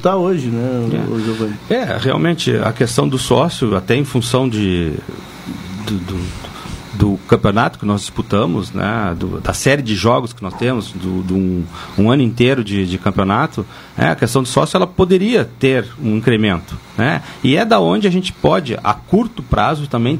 está hoje, né, é. Giovanni? É, realmente, a questão do sócio, até em função de, do, do, do campeonato que nós disputamos, né, do, da série de jogos que nós temos, do, do um, um, ano inteiro de, de campeonato, né, a questão do sócio ela poderia ter um incremento. Né, e é da onde a gente pode, a curto prazo, também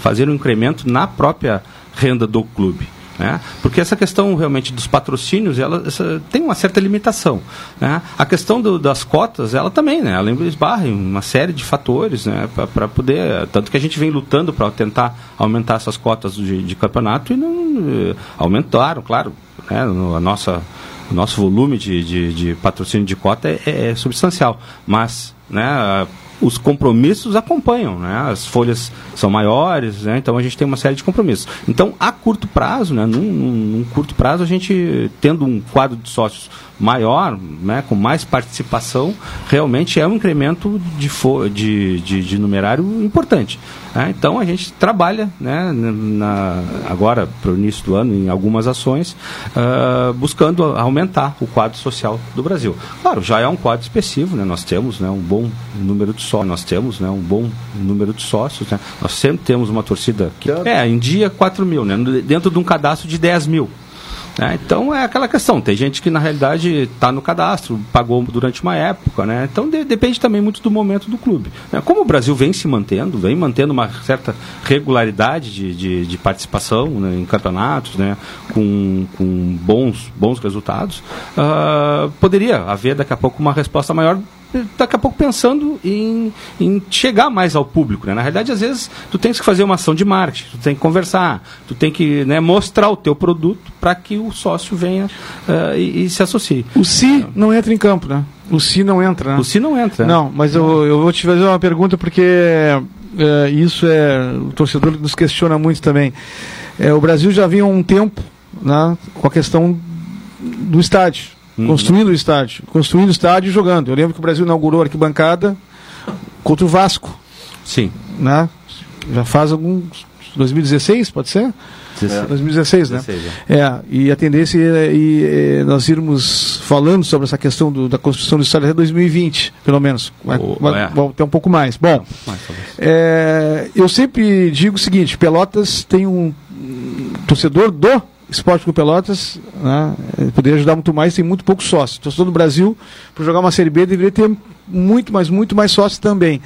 fazer um incremento na própria renda do clube. Né? Porque essa questão realmente dos patrocínios, ela essa, tem uma certa limitação. Né? A questão do, das cotas, ela também, né? ela esbarra em uma série de fatores né? para poder. Tanto que a gente vem lutando para tentar aumentar essas cotas de, de campeonato e não eh, aumentaram, claro. Né? a nossa, o nosso volume de, de, de patrocínio de cota é, é, substancial. Mas né, os compromissos acompanham, né? As folhas são maiores, né? Então a gente tem uma série de compromissos. Então, a curto prazo, né? Num, num, num curto prazo, a gente tendo um quadro de sócios maior, né, com mais participação, realmente é um incremento de, de, de, de numerário importante. Né? Então a gente trabalha né, na, agora para o início do ano em algumas ações uh, buscando aumentar o quadro social do Brasil. Claro, já é um quadro expressivo, né? nós temos né, um bom número de sócios, nós temos né, um bom número de sócios, né? nós sempre temos uma torcida que é em dia 4 mil, né? dentro de um cadastro de 10 mil. Né? Então é aquela questão, tem gente que na realidade está no cadastro, pagou durante uma época, né? então de, depende também muito do momento do clube. Né? Como o Brasil vem se mantendo, vem mantendo uma certa regularidade de, de, de participação né, em campeonatos, né? com, com bons, bons resultados, uh, poderia haver daqui a pouco uma resposta maior daqui a pouco pensando em, em chegar mais ao público. Né? Na realidade, às vezes, tu tens que fazer uma ação de marketing, tu tem que conversar, tu tem que né, mostrar o teu produto para que o sócio venha uh, e, e, se associe. O si não entra em campo, né? O si não entra, né? O si não entra. Não, mas eu, eu vou te fazer uma pergunta porque é, isso é... O torcedor nos questiona muito também. É, o Brasil já vinha há um tempo né, com a questão do estádio Uhum. Construindo o estádio. Construindo o estádio e jogando. Eu lembro que o Brasil inaugurou a arquibancada contra o Vasco. Sim. Né? Já faz alguns. 2016, pode ser? É. 2016, né? 16, é. é. e a tendência é, é, nós irmos falando sobre essa questão do, da construção do estádio até 2020, pelo menos. Vai, oh, vai, é. vai, até um pouco mais. Bom, mais, é, eu sempre digo o seguinte: Pelotas tem um torcedor do Esporte com Pelotas né, poderia ajudar muito mais, tem muito pouco sócio. Torcedor do Brasil, para jogar uma Série B, deveria ter muito, mas muito mais sócio também.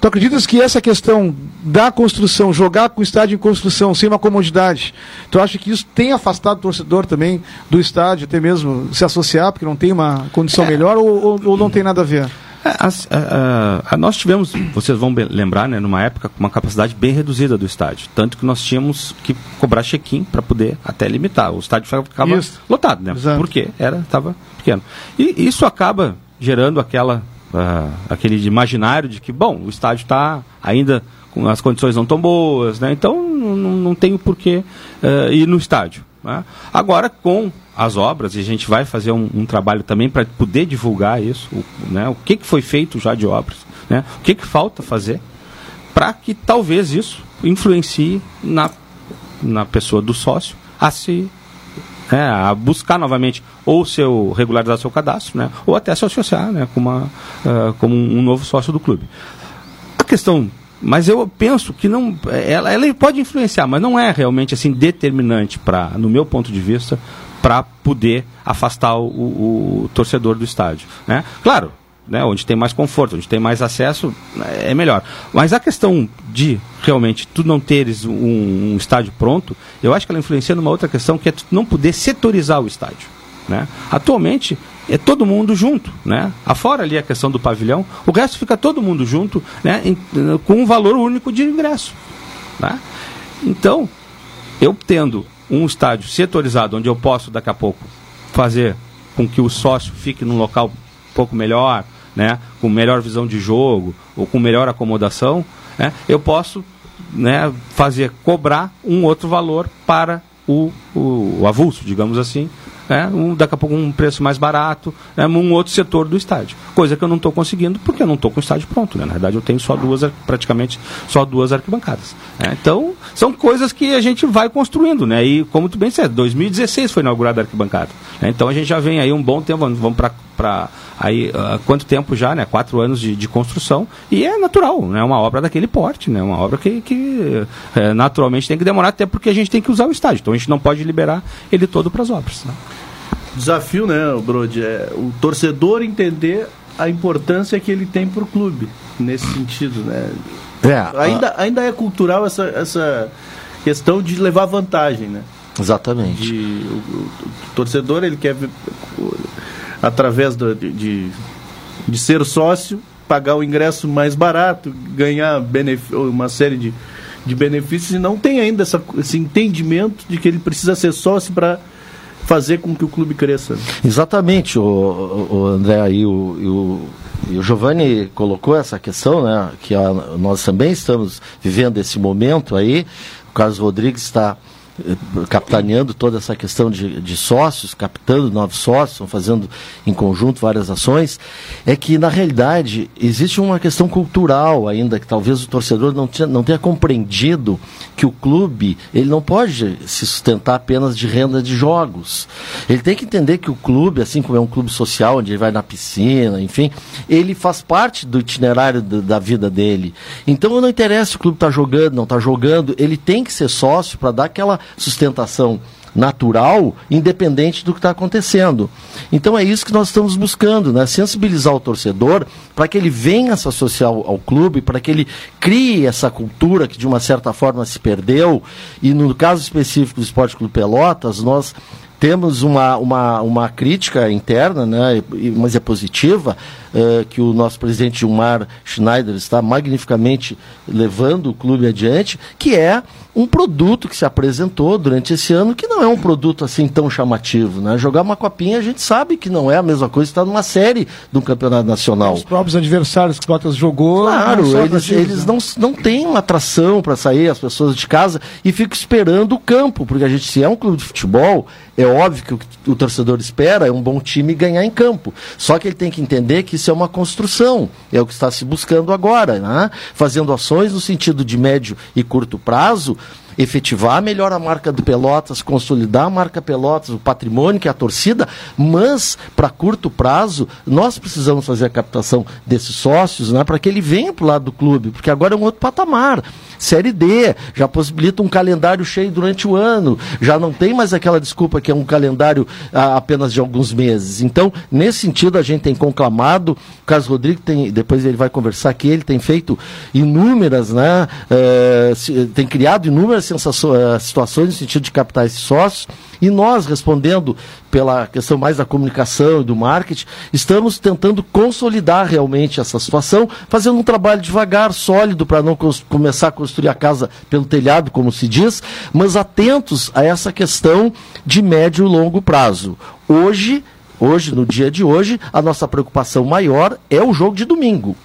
Tu acreditas que essa questão da construção, jogar com o estádio em construção, sem uma comodidade, tu acha que isso tem afastado o torcedor também do estádio, até mesmo se associar, porque não tem uma condição é. melhor, ou, ou, ou não tem nada a ver? A, a, a, nós tivemos, vocês vão lembrar, né, numa época com uma capacidade bem reduzida do estádio. Tanto que nós tínhamos que cobrar check-in para poder até limitar. O estádio ficava isso. lotado, né? Exato. Porque era estava pequeno. E isso acaba gerando aquela, uh, aquele imaginário de que, bom, o estádio está ainda com as condições não tão boas, né? Então não, não tem o porquê uh, ir no estádio. Né? Agora, com as obras, e a gente vai fazer um, um trabalho também para poder divulgar isso, o, né? o que, que foi feito já de obras, né? o que, que falta fazer, para que talvez isso influencie na, na pessoa do sócio a se é, a buscar novamente ou seu regularizar seu cadastro, né, ou até se associar, né, com uma, uh, como um novo sócio do clube. A questão mas eu penso que não, ela, ela pode influenciar, mas não é realmente assim determinante para, no meu ponto de vista, para poder afastar o, o, o, torcedor do estádio. Né? Claro, né, onde tem mais conforto, onde tem mais acesso, é melhor. Mas a questão de realmente tu não teres um, um estádio pronto, eu acho que ela influencia numa outra questão que é tu não poder setorizar o estádio. Né? Atualmente, é todo mundo junto, né? Afora ali a questão do pavilhão, o resto fica todo mundo junto, né? Em, com um valor único de ingresso, né? Então, eu tendo um estádio setorizado onde eu posso daqui a pouco fazer com que o sócio fique num local um pouco melhor, né? Com melhor visão de jogo ou com melhor acomodação, né? Eu posso, né? Fazer cobrar um outro valor para o, o, o avulso, digamos assim, né, um, daqui a pouco um preço mais barato, né, um outro setor do estádio. Coisa que eu não estou conseguindo porque eu não estou com o estádio pronto. Né? Na verdade, eu tenho só duas, praticamente só duas arquibancadas. Né? Então, são coisas que a gente vai construindo. Né? E como tu bem disse, 2016 foi inaugurada a arquibancada. Né? Então a gente já vem aí um bom tempo, vamos para para aí uh, quanto tempo já, né? Quatro anos de, de, construção e é natural, né? Uma obra daquele porte, né? Uma obra que, que é, naturalmente tem que demorar até porque a gente tem que usar o estádio, então a gente não pode liberar ele todo para as obras. Né? Desafio, né, Brody? É o torcedor entender a importância que ele tem para o clube nesse sentido, né? É, ainda, a... ainda é cultural essa, essa questão de levar vantagem, né? Exatamente. De, o, o, torcedor ele quer através do, de, de ser sócio pagar o ingresso mais barato, ganhar uma série de, de benefícios e não tem ainda essa, esse entendimento de que ele precisa ser sócio para fazer com que o clube cresça. Exatamente, o, o André o, o, e o Giovanni colocou essa questão, né, que a, nós também estamos vivendo esse momento aí. O Carlos Rodrigues está capitaneando toda essa questão de, de sócios, captando novos sócios, estão fazendo em conjunto várias ações, é que na realidade existe uma questão cultural ainda que talvez o torcedor não, tinha, não tenha compreendido que o clube ele não pode se sustentar apenas de renda de jogos. Ele tem que entender que o clube, assim como é um clube social onde ele vai na piscina, enfim, ele faz parte do itinerário do, da vida dele. Então não interessa se o clube está jogando, não está jogando, ele tem que ser sócio para dar aquela sustentação natural, independente do que está acontecendo. Então é isso que nós estamos buscando, né? sensibilizar o torcedor para que ele venha se associar ao, clube, para que ele crie essa cultura que de uma certa forma se perdeu. E no caso específico do Esporte Clube Pelotas, nós temos uma, uma, uma crítica interna, né, mas é positiva, uh, que o nosso presidente Gilmar Schneider está magnificamente levando o clube adiante, que é um produto que se apresentou durante esse ano que não é um produto assim tão chamativo. Né? Jogar uma copinha a gente sabe que não é a mesma coisa estar numa série do campeonato nacional. Os próprios adversários que o Pelotas jogou. Claro, eles, eles né? não, não têm uma atração para sair as pessoas de casa e ficam esperando o campo, porque a gente, se é um clube de futebol, é óbvio que o, o torcedor espera é um bom time ganhar em campo. Só que ele tem que entender que isso é uma construção, é o que está se buscando agora, né? fazendo ações no sentido de médio e curto prazo efetivar melhor a marca do Pelotas, consolidar a marca Pelotas, o patrimônio que é a torcida, mas para curto prazo nós precisamos fazer a captação desses sócios, né, para que ele venha para o lado do clube, porque agora é um outro patamar. Série D, já possibilita um calendário cheio durante o ano, já não tem mais aquela desculpa que é um calendário ah, apenas de alguns meses. Então, nesse sentido, a gente tem conclamado, o Carlos Rodrigues tem, depois ele vai conversar aqui, ele tem feito inúmeras, né, eh, tem criado inúmeras situações no sentido de captar esses sócios, e nós, respondendo pela questão mais da comunicação e do marketing, estamos tentando consolidar realmente essa situação, fazendo um trabalho devagar, sólido, para não começar a construir a casa pelo telhado, como se diz, mas atentos a essa questão de médio e longo prazo. Hoje, hoje, no dia de hoje, a nossa preocupação maior é o jogo de domingo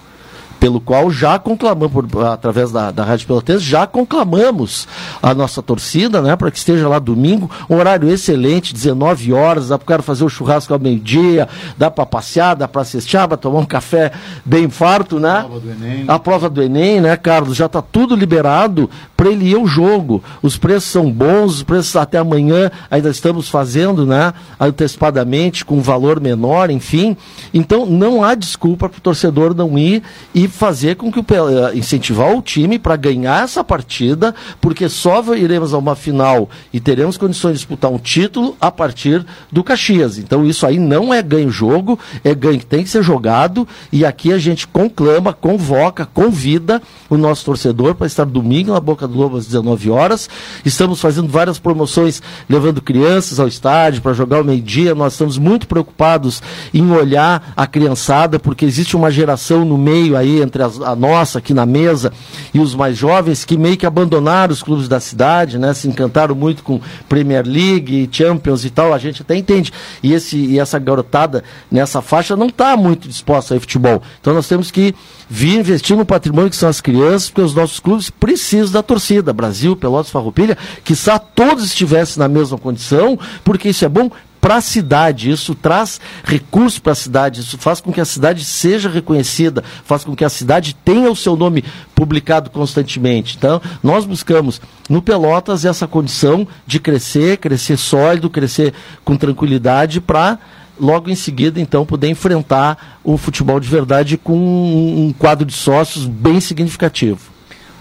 pelo qual já conclamamos, por, através da, da Rádio Pelotense, já conclamamos a nossa torcida, né, para que esteja lá domingo, um horário excelente, 19 horas, dá para o cara fazer o churrasco ao meio-dia, dá para passear, dá para assistir, para tomar um café bem farto, né? A prova do Enem. A prova do Enem, né, Carlos? Já está tudo liberado para ele ir ao jogo. Os preços são bons, os preços até amanhã ainda estamos fazendo, né, antecipadamente, com valor menor, enfim. Então, não há desculpa para o torcedor não ir e fazer com que o eh, incentivar o time para ganhar essa partida, porque só iremos a uma final e teremos condições de disputar um título a partir do Caxias. Então isso aí não é ganho jogo, é ganho que tem que ser jogado e aqui a gente conclama, convoca, convida o nosso torcedor para estar domingo na Boca do Lobo às 19 horas. Estamos fazendo várias promoções levando crianças ao estádio para jogar o meio-dia. Nós estamos muito preocupados em olhar a criançada, porque existe uma geração no meio aí entre as, a nossa aqui na mesa e os mais jovens que meio que abandonaram os clubes da cidade, né? Se encantaram muito com Premier League, Champions e tal, a gente até entende. E, esse, e essa garotada nessa faixa não está muito disposta a futebol. Então nós temos que vir investir no patrimônio que são as crianças, porque os nossos clubes precisam da torcida. Brasil, Pelotas, Farroupilha, que só todos estivessem na mesma condição, porque isso é bom para a cidade, isso traz recursos para a cidade, isso faz com que a cidade seja reconhecida, faz com que a cidade tenha o seu nome publicado constantemente. Então, nós buscamos no Pelotas essa condição de crescer, crescer sólido, crescer com tranquilidade para logo em seguida, então, poder enfrentar o futebol de verdade com um, quadro de sócios bem significativo.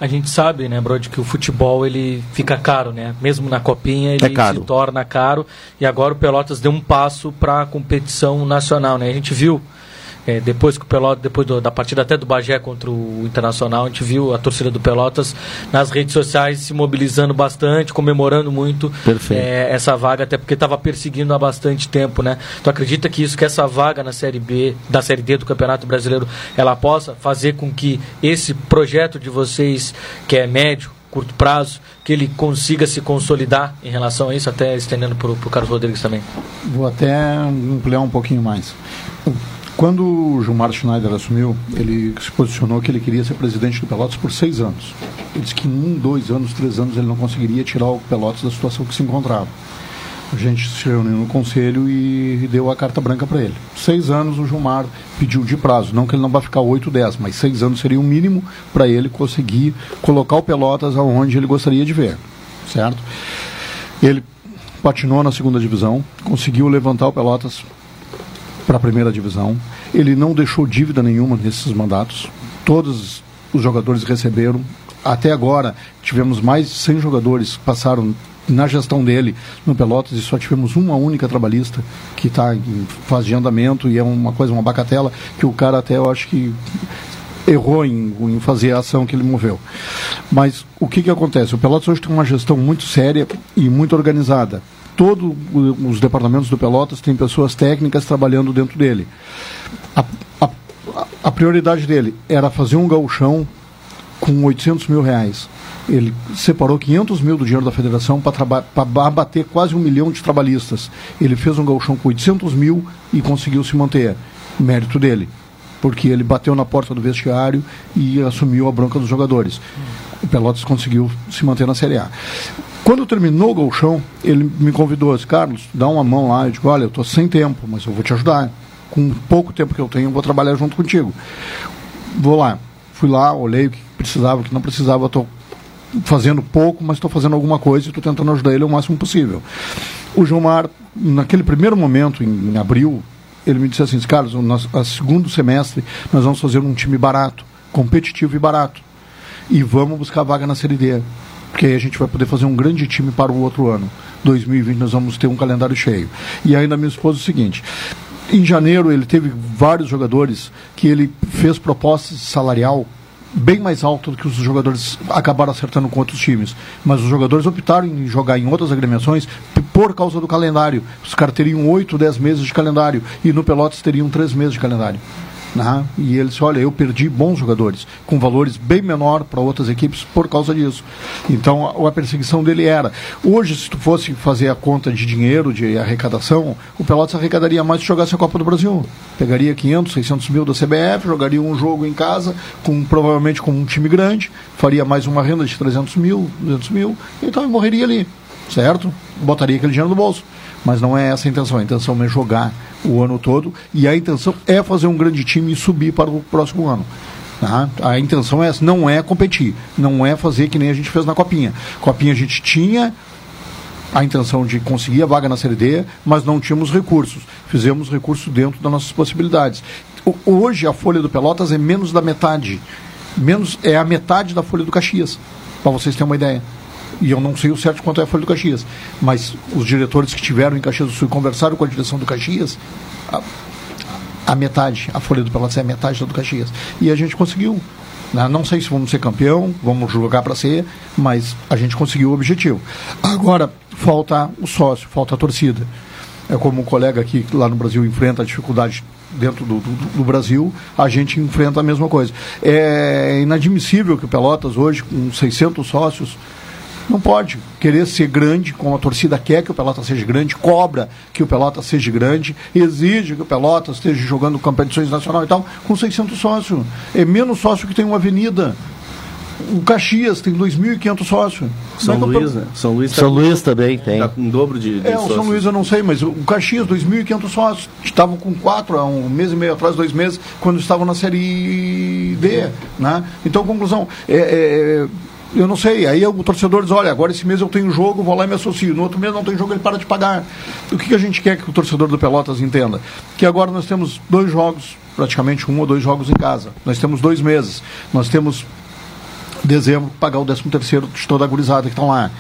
A gente sabe, né, Brody, que o futebol ele fica caro, né? Mesmo na copinha ele é se torna caro. E agora o Pelotas deu um passo para a competição nacional, né? A gente viu é, depois que o Pelotas, depois do, da partida até do Bagé contra o Internacional, a gente viu a torcida do Pelotas nas redes sociais se mobilizando bastante, comemorando muito é, essa vaga, até porque estava perseguindo há bastante tempo, né? Tu acredita que isso, que essa vaga na Série B, da Série D do Campeonato Brasileiro, ela possa fazer com que esse projeto de vocês, que é médio, curto prazo, que ele consiga se consolidar em relação a isso, até estendendo para o Carlos Rodrigues também? Vou até ampliar um pouquinho mais. Quando o Gilmar Schneider assumiu, ele se posicionou que ele queria ser presidente do Pelotas por seis anos. Ele disse que em um, dois anos, três anos ele não conseguiria tirar o Pelotas da situação que se encontrava. A gente se reuniu no conselho e deu a carta branca para ele. Seis anos o Gilmar pediu de prazo, não que ele não vai ficar oito, dez, mas seis anos seria o mínimo para ele conseguir colocar o Pelotas aonde ele gostaria de ver, certo? Ele patinou na segunda divisão, conseguiu levantar o Pelotas para a primeira divisão. Ele não deixou dívida nenhuma nesses mandatos. Todos os jogadores receberam. Até agora, tivemos mais de 100 jogadores que passaram na gestão dele no Pelotas e só tivemos uma única trabalhista que está em fase de andamento e é uma coisa, uma bacatela, que o cara até eu acho que errou em, em, fazer a ação que ele moveu. Mas o que, que acontece? O Pelotas hoje tem uma gestão muito séria e muito organizada todos os departamentos do Pelotas têm pessoas técnicas trabalhando dentro dele. A, a, a prioridade dele era fazer um gauchão com 800 mil reais. Ele separou 500 mil do dinheiro da federação para abater quase um milhão de trabalhistas. Ele fez um gauchão com 800 mil e conseguiu se manter. Mérito dele. Porque ele bateu na porta do vestiário e assumiu a bronca dos jogadores. O Pelotas conseguiu se manter na Série A. Quando terminou o golchão, ele me convidou, disse, Carlos, dá uma mão lá. Eu digo, olha, eu estou sem tempo, mas eu vou te ajudar. Com pouco tempo que eu tenho, eu vou trabalhar junto contigo. Vou lá. Fui lá, olhei o que precisava, o que não precisava, estou fazendo pouco, mas estou fazendo alguma coisa e estou tentando ajudar ele o máximo possível. O Gilmar, naquele primeiro momento, em, em abril, ele me disse assim, Carlos, no segundo semestre nós vamos fazer um time barato, competitivo e barato. E vamos buscar vaga na Série D porque aí a gente vai poder fazer um grande time para o outro ano. 2020 nós vamos ter um calendário cheio. E ainda me expôs o seguinte: em janeiro ele teve vários jogadores que ele fez propostas salarial bem mais alta do que os jogadores acabaram acertando com outros times. Mas os jogadores optaram em jogar em outras agremiações por causa do calendário. Os caras teriam 8, 10 meses de calendário e no Pelotas teriam 3 meses de calendário. Né? E ele disse, olha, eu perdi bons jogadores, com valores bem menor para outras equipes por causa disso. Então a, a, perseguição dele era. Hoje, se tu fosse fazer a conta de dinheiro, de arrecadação, o Pelotas arrecadaria mais se jogasse a Copa do Brasil. Pegaria 500, 600 mil da CBF, jogaria um jogo em casa, com provavelmente com um time grande, faria mais uma renda de 300 mil, 200 mil, então morreria ali, certo? Botaria aquele dinheiro no bolso. Mas não é essa a intenção. A intenção é jogar o ano todo e a intenção é fazer um grande time e subir para o próximo ano. Tá? A intenção é essa, não é competir, não é fazer que nem a gente fez na Copinha. Copinha a gente tinha a intenção de conseguir a vaga na Série D, mas não tínhamos recursos. Fizemos recursos dentro das nossas possibilidades. Hoje a folha do Pelotas é menos da metade. Menos é a metade da folha do Caxias, para vocês terem uma ideia e eu não sei o certo quanto é a Folha do Caxias, mas os diretores que tiveram em Caxias do Sul conversaram com a direção do Caxias, a, a metade, a Folha do Pelotas é a metade do Caxias. E a gente conseguiu. Né? Não sei se vamos ser campeão, vamos jogar para ser, mas a gente conseguiu o objetivo. Agora, falta o sócio, falta a torcida. É como um colega aqui lá no Brasil enfrenta a dificuldade dentro do, do, do, Brasil, a gente enfrenta a mesma coisa. É inadmissível que o Pelotas hoje, com 600 sócios, não pode querer ser grande, como a torcida quer que o Pelotas seja grande, cobra que o Pelotas seja grande, exige que o Pelotas esteja jogando competições nacionais e tal, com 600 sócios. É menos sócio que tem uma avenida. O Caxias tem 2.500 sócios. São é Luís, né? São Luís, São tá Luís também tem. Está com um dobro de, de É, o São Luís eu não sei, mas o Caxias, 2.500 sócios. Estavam com quatro há um mês e meio atrás, dois meses, quando estavam na Série D. Né? Então, conclusão, é, é eu não sei. Aí o torcedor diz, olha, agora esse mês eu tenho jogo, vou lá e me associo. No outro mês não tem jogo, ele para de pagar. O que, que a gente quer que o torcedor do Pelotas entenda? Que agora nós temos dois jogos, praticamente um ou dois jogos em casa. Nós temos dois meses. Nós temos dezembro pagar o 13 terceiro de toda a gurizada que estão lá.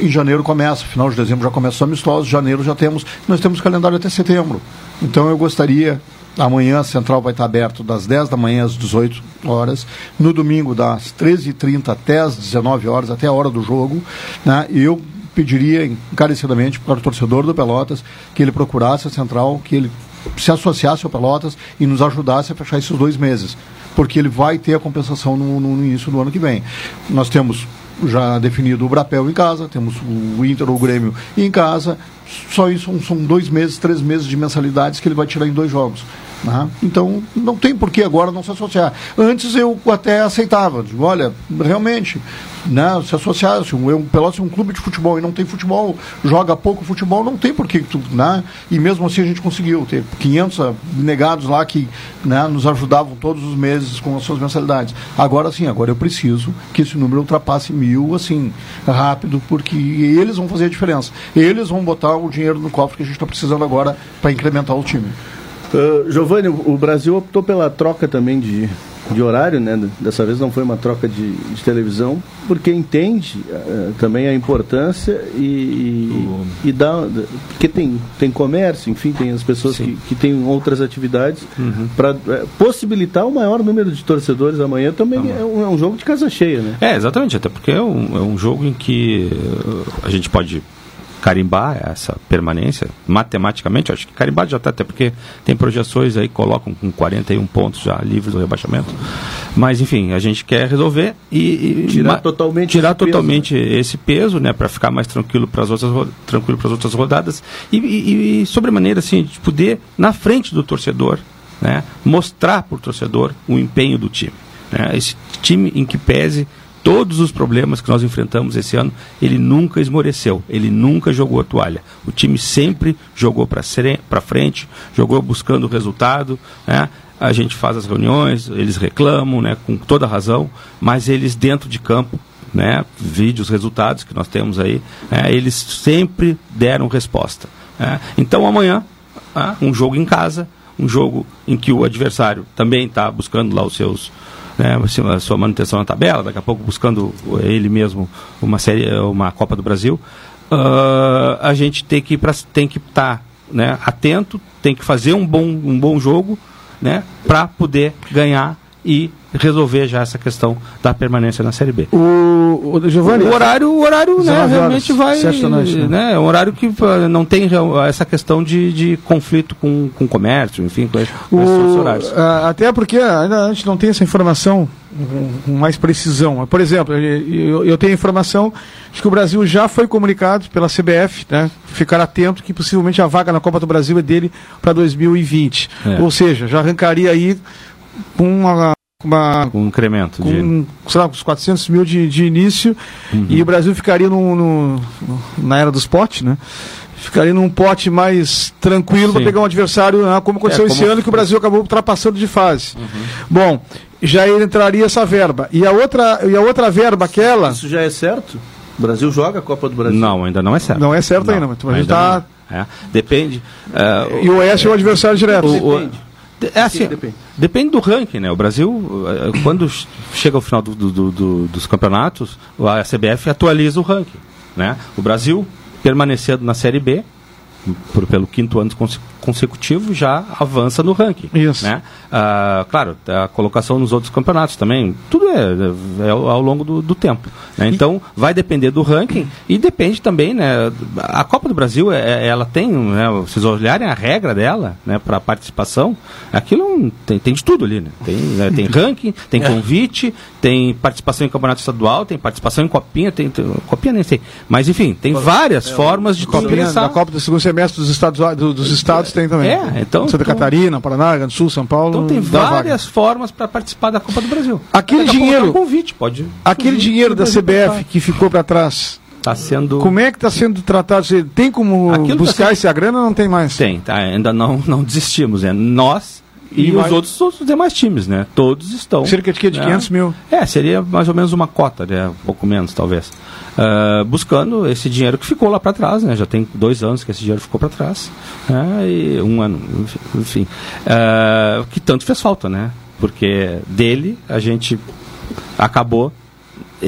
Em janeiro começa, final de dezembro já começa os amistosos, janeiro já temos, nós temos calendário até setembro. Então eu gostaria Amanhã a central vai estar aberto das 10 da manhã às 18 horas. No domingo, das 13h30 até as 19 horas, até a hora do jogo. Né? E eu pediria encarecidamente para o torcedor do Pelotas que ele procurasse a central, que ele se associasse ao Pelotas e nos ajudasse a fechar esses dois meses. Porque ele vai ter a compensação no, no início do ano que vem. Nós temos já definido o Brapel em casa, temos o Inter ou o Grêmio em casa, só isso são, dois meses, três meses de mensalidades que ele vai tirar em dois jogos. Né? Então, não tem por que agora não se associar. Antes eu até aceitava, digo, olha, realmente, né, se associar, se um, Pelotas é um clube de futebol e não tem futebol, joga pouco futebol, não tem por que, né? E mesmo assim a gente conseguiu ter 500 negados lá que né, nos ajudavam todos os meses com as suas mensalidades. Agora sim, agora eu preciso que esse número ultrapasse mil, assim, rápido, porque eles vão fazer a diferença. Eles vão botar o dinheiro no cofre que a gente está precisando agora para incrementar o time. Uh, Giovanni, o Brasil optou pela troca também de, de horário, né? Dessa vez não foi uma troca de, de televisão, porque entende uh, também a importância e, e, e, dá. Porque tem, tem comércio, enfim, tem as pessoas que, que têm outras atividades, uhum. para uh, eh, possibilitar o maior número de torcedores amanhã também ah, é, um, é, um, jogo de casa cheia, né? É, exatamente, até porque é um, é um jogo em que a gente pode carimbar essa permanência, matematicamente, acho que carimbar já está, até porque tem projeções aí que colocam com 41 pontos já livres do rebaixamento. Mas, enfim, a gente quer resolver e. e tirar totalmente, tirar esse, totalmente peso, né? esse peso, né, para ficar mais tranquilo para as outras, tranquilo as outras rodadas e, e, e, sobremaneira, assim, de poder, na frente do torcedor, né, mostrar para o torcedor o empenho do time. Né, esse time em que pese todos os problemas que nós enfrentamos esse ano, ele nunca esmoreceu, ele nunca jogou a toalha. O time sempre jogou para frente, jogou buscando o resultado. Né? A gente faz as reuniões, eles reclamam, né, com toda razão, mas eles dentro de campo, né, vídeos, resultados que nós temos aí, né, eles sempre deram resposta. Né? Então amanhã, né, um jogo em casa, um jogo em que o adversário também está buscando lá os seus né, a sua manutenção na tabela, daqui a pouco buscando ele mesmo uma série, uma Copa do Brasil, uh, a gente tem que tem que estar tá, né, atento, tem que fazer um bom, um bom jogo, né, para poder ganhar e resolver já essa questão da permanência na Série B. O, o Giovanni, o horário, o horário né, realmente vai, noite, né? né? É um horário que não tem essa questão de, de conflito com, com comércio, enfim, com, com esses horários. Até porque ainda a gente não tem essa informação com mais precisão. Por exemplo, eu, eu tenho informação de que o Brasil já foi comunicado pela CBF, né? Ficar atento que possivelmente a vaga na Copa do Brasil é dele para 2020. É. Ou seja, já arrancaria aí com uma uma, um incremento com, de... sei lá, uns 400 mil de, de início uhum. e o Brasil ficaria no, no, na era dos potes, né? Ficaria num pote mais tranquilo para pegar um adversário, né? como aconteceu é, como... esse ano que o Brasil acabou ultrapassando de fase. Uhum. Bom, já entraria essa verba. E a outra, e a outra verba, aquela. Isso já é certo? O Brasil joga a Copa do Brasil? Não, ainda não é certo. Não é certo não, ainda, mas a gente está. É. Depende. Uh, e o Oeste é o adversário direto. O, o, é assim, depende. depende. do ranking, né? O Brasil, eh, quando chega ao final do, do, do, dos campeonatos, a CBF atualiza o ranking, né? O Brasil permanecendo na Série B, por, pelo quinto ano consecutivo, já avança no ranking. Isso. Né? Ah, claro, a colocação nos outros campeonatos também, tudo é, é ao longo do, do tempo. Né? Então, vai depender do ranking e depende também, né? A Copa do Brasil, é, é ela tem, né, vocês olharem a regra dela, né, para participação, aquilo tem, tem de tudo ali, né? Tem, né, tem ranking, tem é. convite, tem participação em campeonato estadual, tem participação em copinha, tem, tem copinha nem sei, mas enfim, tem várias é, formas de copinha da Copa do segundo semestre dos estados, do, dos estados tem também. É, então Santa então, Catarina, Paraná, Grande Sul, São Paulo. Então tem várias formas para participar da Copa do Brasil. Aquele dinheiro, um convite, pode. Aquele dinheiro da CBF que ficou para trás. Tá sendo. Como é que está sendo tratado? Tem como Aquilo tá buscar tá sendo... essa grana ou não tem mais? Tem, tá, ainda não, não desistimos. É. Nós e, e os outros os demais times, né? Todos estão. Cerca de, que, de né? 500 mil? É, seria mais ou menos uma cota, né? Um pouco menos, talvez. Uh, buscando esse dinheiro que ficou lá para trás, né? Já tem dois anos que esse dinheiro ficou para trás. Né? E um ano, enfim. Uh, que tanto fez falta, né? Porque dele a gente acabou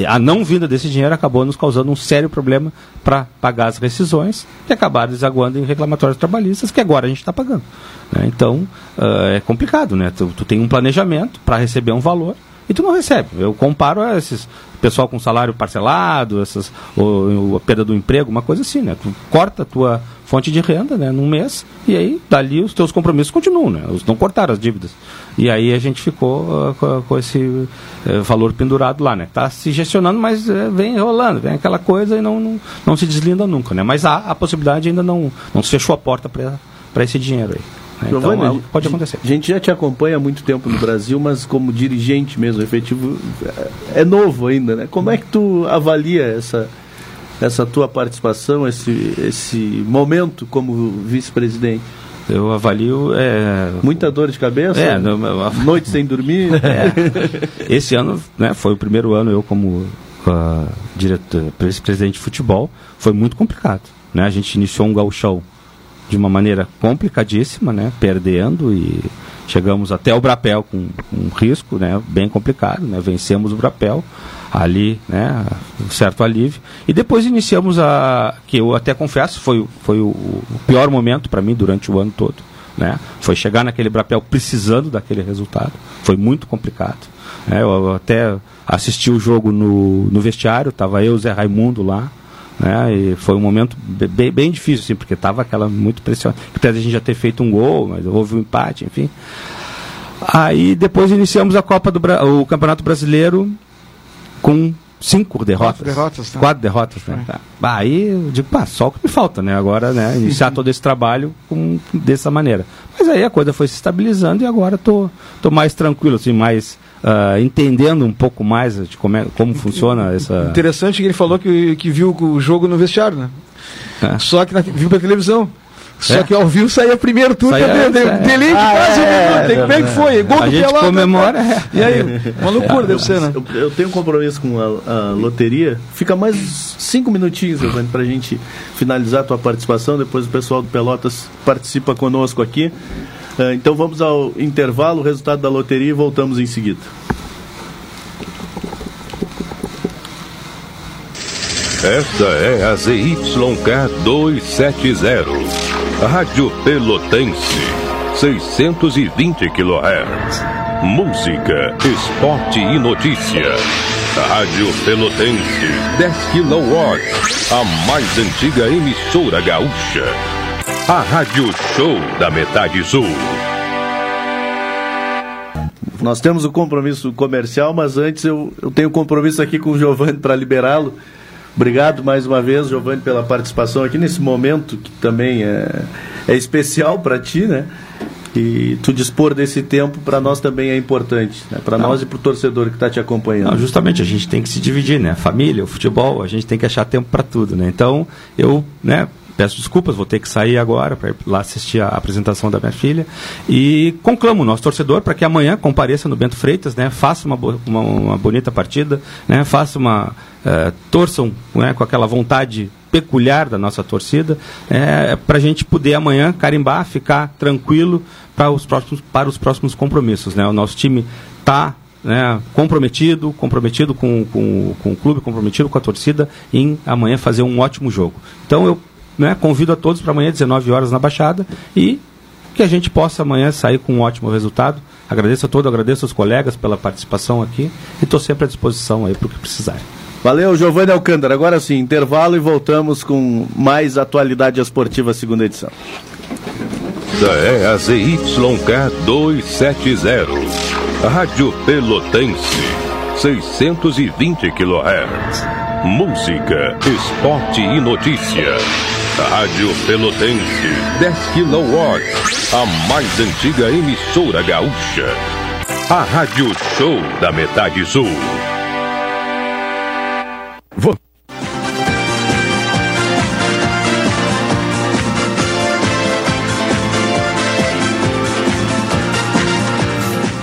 a não vinda desse dinheiro acabou nos causando um sério problema para pagar as rescisões e acabaram desaguando em reclamatórios trabalhistas que agora a gente está pagando. Né? Então uh, é complicado, né? Tu, tu tem um planejamento para receber um valor e tu não recebe. Eu comparo a esses pessoal com salário parcelado, essas, ou, a perda do emprego, uma coisa assim, né? Tu corta a tua fonte de renda, né, num mês, e aí dali os teus compromissos continuam, né? Os não cortaram as dívidas. E aí a gente ficou uh, com, com, esse uh, valor pendurado lá, né? Tá se gestionando, mas uh, vem rolando, vem aquela coisa e não, não, não se deslinda nunca, né? Mas há a possibilidade ainda não, não se fechou a porta para esse dinheiro aí. Então, pode acontecer. A gente já te acompanha há muito tempo no Brasil, mas como dirigente mesmo, efetivo, é novo ainda, né? Como é que tu avalia essa, essa tua participação, esse, esse momento como vice-presidente? Eu avalio. É... Muita dor de cabeça? É, não, noite sem dormir? É. Esse ano né, foi o primeiro ano eu como uh, diretor, presidente de futebol. Foi muito complicado. Né? A gente iniciou um gauchão de uma maneira complicadíssima, né, perdendo e chegamos até o Brapel com um risco, né, bem complicado, né, vencemos o Brapel ali, né, um certo alívio. E depois iniciamos a que eu até confesso foi foi o, o pior momento para mim durante o ano todo, né, foi chegar naquele Brapel precisando daquele resultado, foi muito complicado, né, eu até assisti o jogo no, no vestiário, estava eu, Zé Raimundo lá né? E foi um momento bem, bem difícil, assim, porque estava aquela muito pressionante. Apesar de a gente já ter feito um gol, mas houve um empate, enfim. Aí depois iniciamos a Copa do Bra o Campeonato Brasileiro com cinco derrotas. Quatro derrotas, tá? Quatro derrotas, né? É. Tá. aí eu digo, pá, só o que me falta, né? Agora, né? Iniciar todo esse trabalho com, dessa maneira. Mas aí a coisa foi se estabilizando e agora tô, tô mais tranquilo, assim, mais uh, entendendo um pouco mais de como, é, como funciona essa. Interessante que ele falou que, que viu o jogo no vestiário, né? É. Só que na, viu pela televisão. Só é. que ao vivo saía primeiro tudo saía, também. Deu, é. Delay de ah, quase é, é, Como é que foi? Gol a do gente Pelota. comemora. E aí? Uma loucura é. deve ser, né? Eu, eu, tenho um compromisso com a, a loteria. Fica mais cinco minutinhos, para a gente finalizar a tua participação. Depois o pessoal do Pelotas participa conosco aqui. Uh, então vamos ao intervalo, o resultado da loteria e voltamos em seguida. Esta é a ZYK 270, Rádio Pelotense, 620 kHz. Música, esporte e notícia. Rádio Pelotense, 10 kW, a mais antiga emissora gaúcha a Rádio Show da Metade Sul. Nós temos o compromisso comercial, mas antes eu, eu tenho um compromisso aqui com o Giovanni para liberá-lo. Obrigado mais uma vez, Giovanni, pela participação aqui nesse momento que também é, é especial para ti, né? E tu dispor desse tempo para nós também é importante, né? para nós e para o torcedor que está te acompanhando. Não, justamente, a gente tem que se dividir, né? Família, o futebol, a gente tem que achar tempo para tudo, né? Então, eu, né, peço desculpas, vou ter que sair agora para ir lá assistir a apresentação da minha filha. E conclamo o nosso torcedor para que amanhã compareça no Bento Freitas, né, faça uma, uma, uma bonita partida, né, faça uma. Uh, torçam né, com aquela vontade peculiar da nossa torcida, é, para a gente poder amanhã carimbar, ficar tranquilo para os próximos, para os próximos compromissos. Né? O nosso time está né, comprometido, comprometido com, com, com o clube, comprometido com a torcida em amanhã fazer um ótimo jogo. Então eu né, convido a todos para amanhã, 19 horas, na Baixada, e que a gente possa amanhã sair com um ótimo resultado. Agradeço a todos, agradeço aos colegas pela participação aqui e estou sempre à disposição aí para o que precisarem. Valeu, Giovanni Alcântara. Agora sim, intervalo e voltamos com mais atualidade esportiva segunda edição. Da é a ZYK 270, Rádio Pelotense, 620 kHz. Música, esporte e notícia. Rádio Pelotense, 10 kW, a mais antiga emissora gaúcha. A Rádio Show da Metade Sul.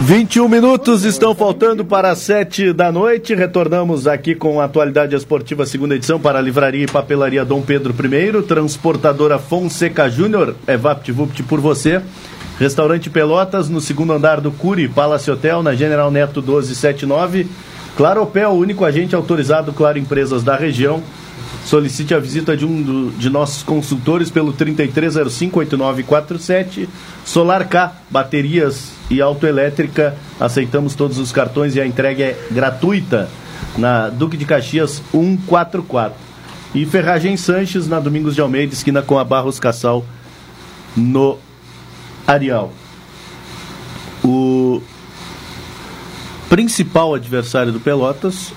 21 minutos estão faltando para as 7 da noite. Retornamos aqui com a Atualidade Esportiva, segunda edição, para a Livraria e Papelaria Dom Pedro I, Transportadora Fonseca Júnior, é VaptVupt por você. Restaurante Pelotas, no segundo andar do Curi, Palace Hotel, na General Neto 1279. Claro Opel, único agente autorizado, Claro Empresas da região. Solicite a visita de um do, de nossos consultores pelo 33058947. Solar K, baterias e autoelétrica. Aceitamos todos os cartões e a entrega é gratuita na Duque de Caxias 144. E Ferragem Sanches na Domingos de Almeida, esquina com a Barros Cassal no Arial. O principal adversário do Pelotas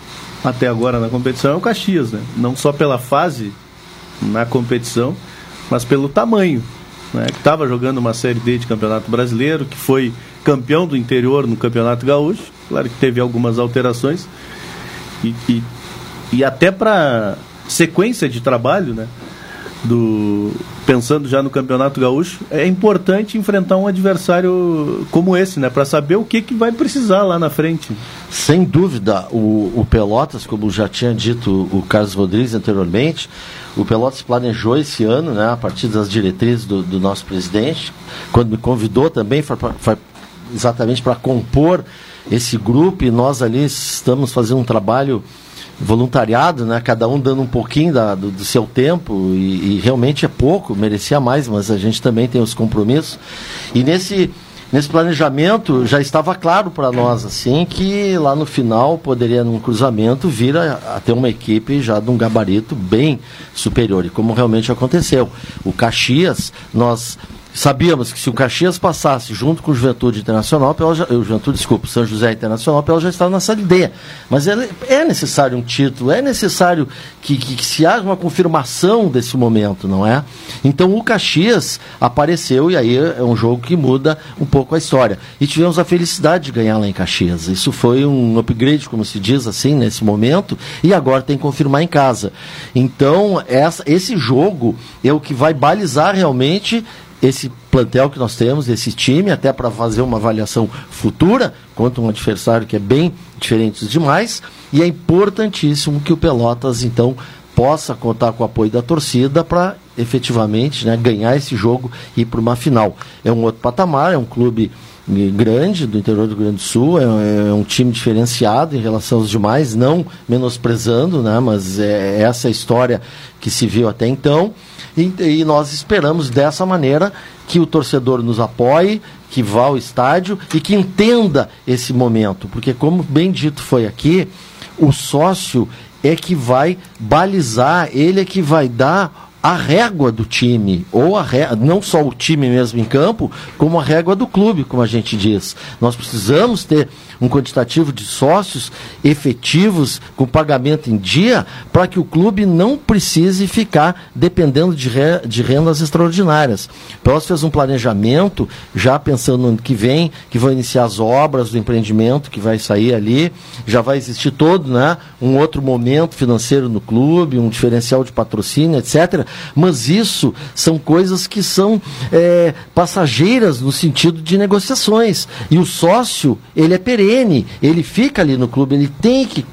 até agora na competição é o Caxias, né? Não só pela fase na competição, mas pelo tamanho. Né? Que estava jogando uma Série D de Campeonato Brasileiro, que foi campeão do interior no Campeonato Gaúcho. Claro que teve algumas alterações. E, e, e até para sequência de trabalho, né? Do, pensando já no Campeonato Gaúcho, é importante enfrentar um adversário como esse, né? Para saber o que, que vai precisar lá na frente. Sem dúvida, o, o Pelotas, como já tinha dito o Carlos Rodrigues anteriormente, o Pelotas planejou esse ano, né, a partir das diretrizes do, do nosso presidente, quando me convidou também, foi, foi exatamente para compor esse grupo, e nós ali estamos fazendo um trabalho voluntariado, né? Cada um dando um pouquinho da, do, do, seu tempo e, e, realmente é pouco, merecia mais, mas a gente também tem os compromissos. E nesse nesse planejamento já estava claro para nós assim que lá no final poderia num cruzamento vir a, a, ter uma equipe já de um gabarito bem superior e como realmente aconteceu. O Caxias nós Sabíamos que se o Caxias passasse junto com o Juventude Internacional, o Juventude, desculpa, São José Internacional, ela já estava na Série D. Mas é, é necessário um título, é necessário que, que, que, se haja uma confirmação desse momento, não é? Então o Caxias apareceu e aí é um jogo que muda um pouco a história. E tivemos a felicidade de ganhar lá em Caxias. Isso foi um upgrade, como se diz assim, nesse momento, e agora tem que confirmar em casa. Então, essa, esse jogo é o que vai balizar realmente esse plantel que nós temos, esse time, até para fazer uma avaliação futura contra um adversário que é bem diferente dos demais. E é importantíssimo que o Pelotas, então, possa contar com o apoio da torcida para efetivamente né, ganhar esse jogo e ir para uma final. É um outro patamar, é um clube grande do interior do Rio Grande do Sul, é, é, um time diferenciado em relação aos demais, não menosprezando, né, mas é essa história que se viu até então. E, e nós esperamos dessa maneira que o torcedor nos apoie, que vá ao estádio e que entenda esse momento, porque como bem dito foi aqui, o sócio é que vai balizar, ele é que vai dar a régua do time, ou a régua, não só o time mesmo em campo, como a régua do clube, como a gente diz. Nós precisamos ter um quantitativo de sócios efetivos com pagamento em dia para que o clube não precise ficar dependendo de, re, de rendas extraordinárias. Pelotas fez um planejamento, já pensando no ano que vem, que vão iniciar as obras do empreendimento que vai sair ali, já vai existir todo né, um outro momento financeiro no clube, um diferencial de patrocínio, etc mas isso são coisas que são é, passageiras no sentido de negociações. E o sócio, ele é perene, ele fica ali no clube, ele tem que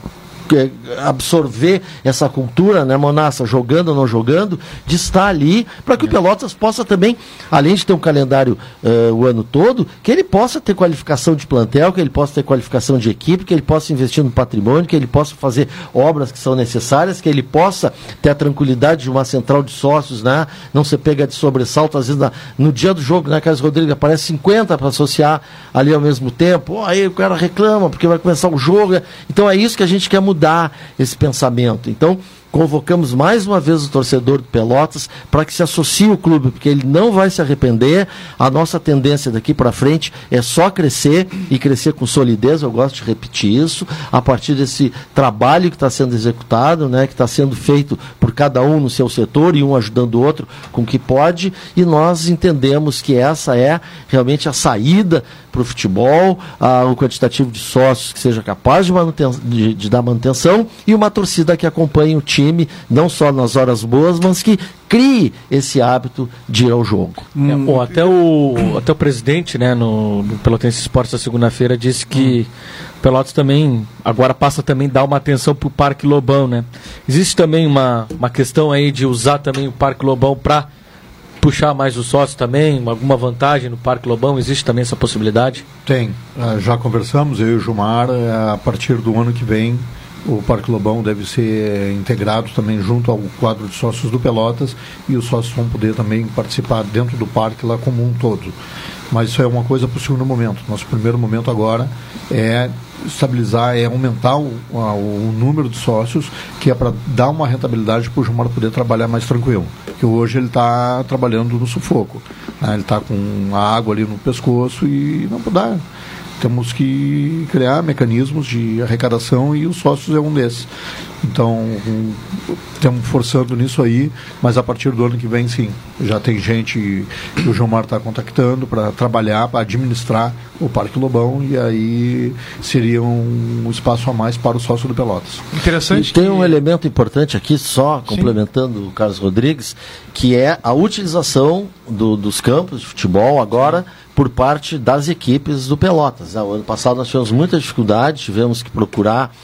absorver essa cultura, né, Monassa, jogando ou não jogando, de estar ali, para que o Pelotas possa também, além de ter um calendário uh, o ano todo, que ele possa ter qualificação de plantel, que ele possa ter qualificação de equipe, que ele possa investir no patrimônio, que ele possa fazer obras que são necessárias, que ele possa ter a tranquilidade de uma central de sócios, né, não ser pega de sobressalto, às vezes na, no dia do jogo, né, Carlos Rodrigues, aparece 50 para associar ali ao mesmo tempo, oh, aí o cara reclama porque vai começar o jogo, então é isso que a gente quer mudar mudar esse pensamento. Então, convocamos mais uma vez o torcedor do Pelotas para que se associe ao clube, porque ele não vai se arrepender. A nossa tendência daqui para frente é só crescer e crescer com solidez. Eu gosto de repetir isso a partir desse trabalho que está sendo executado, né, que está sendo feito por cada um no seu setor e um ajudando o outro com o que pode. E nós entendemos que essa é realmente a saída para o futebol, a, o quantitativo de sócios que seja capaz de, de, de dar manutenção e uma torcida que acompanhe o time time, não só nas horas boas, mas que crie esse hábito de ir ao jogo. É, bom, até, o, até o presidente né, no, no Pelotense Esportes, na segunda-feira, disse que hum. Pelotas também, agora passa também a dar uma atenção para o Parque Lobão. Né? Existe também uma, uma questão aí de usar também o Parque Lobão para puxar mais o sócio também? Alguma vantagem no Parque Lobão? Existe também essa possibilidade? Tem. Uh, já conversamos, eu e o Gilmar, uh, a partir do ano que vem o Parque Lobão deve ser integrado também junto ao quadro de sócios do Pelotas e os sócios vão poder também participar dentro do parque lá como um todo. Mas isso é uma coisa para o segundo momento. Nosso primeiro momento agora é estabilizar, é aumentar o, o número de sócios, que é para dar uma rentabilidade para o Gilmar poder trabalhar mais tranquilo. Porque hoje ele está trabalhando no sufoco. Né? Ele está com a água ali no pescoço e não dá. Temos que criar mecanismos de arrecadação e os sócios é um desses. Então, estamos forçando nisso aí, mas a partir do ano que vem, sim. Já tem gente que o Gilmar está contactando para trabalhar, para administrar o Parque Lobão, e aí seria um espaço a mais para o sócio do Pelotas. Interessante. E tem um elemento importante aqui, só sim. complementando o Carlos Rodrigues, que é a utilização do, dos campos de futebol agora. Sim por parte das equipes do Pelotas. O ano passado nós tivemos muita dificuldade, tivemos que procurar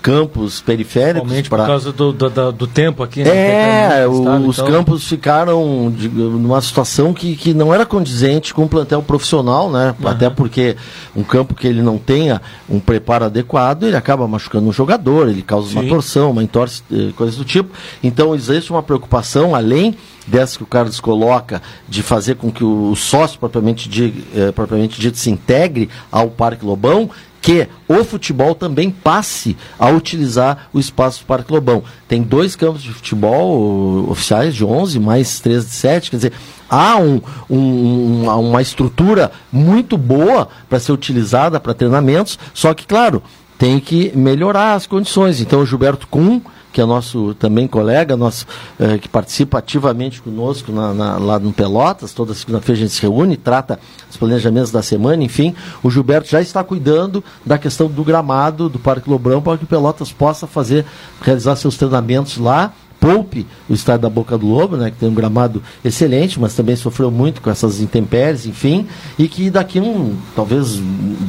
campos periféricos. Pra... por causa do, do, do, tempo aqui, né? É, o, os então... campos ficaram de, numa situação que, que não era condizente com o plantel profissional, né? Uhum. Até porque um campo que ele não tenha um preparo adequado, ele acaba machucando um jogador, ele causa Sim. uma torção, uma entorse, eh, coisas do tipo. Então existe uma preocupação, além dessa que o Carlos coloca, de fazer com que o sócio propriamente, de, eh, propriamente dito se integre ao Parque Lobão, que o futebol também passe a utilizar o espaço do Parque Lobão. Tem dois campos de futebol oficiais de 11, mais três de 7, quer dizer, há um, um, uma estrutura muito boa para ser utilizada para treinamentos, só que, claro, tem que melhorar as condições. Então, o Gilberto Kuhn que é nosso também colega, nosso, eh, que participa ativamente conosco na, na, lá no Pelotas. Toda segunda-feira a gente se reúne, trata os planejamentos da semana, enfim. O Gilberto já está cuidando da questão do gramado do Parque Lobrão para que o Pelotas possa fazer, realizar seus treinamentos lá poupe o estádio da Boca do Lobo, né, que tem um gramado excelente, mas também sofreu muito com essas intempéries, enfim, e que daqui um, talvez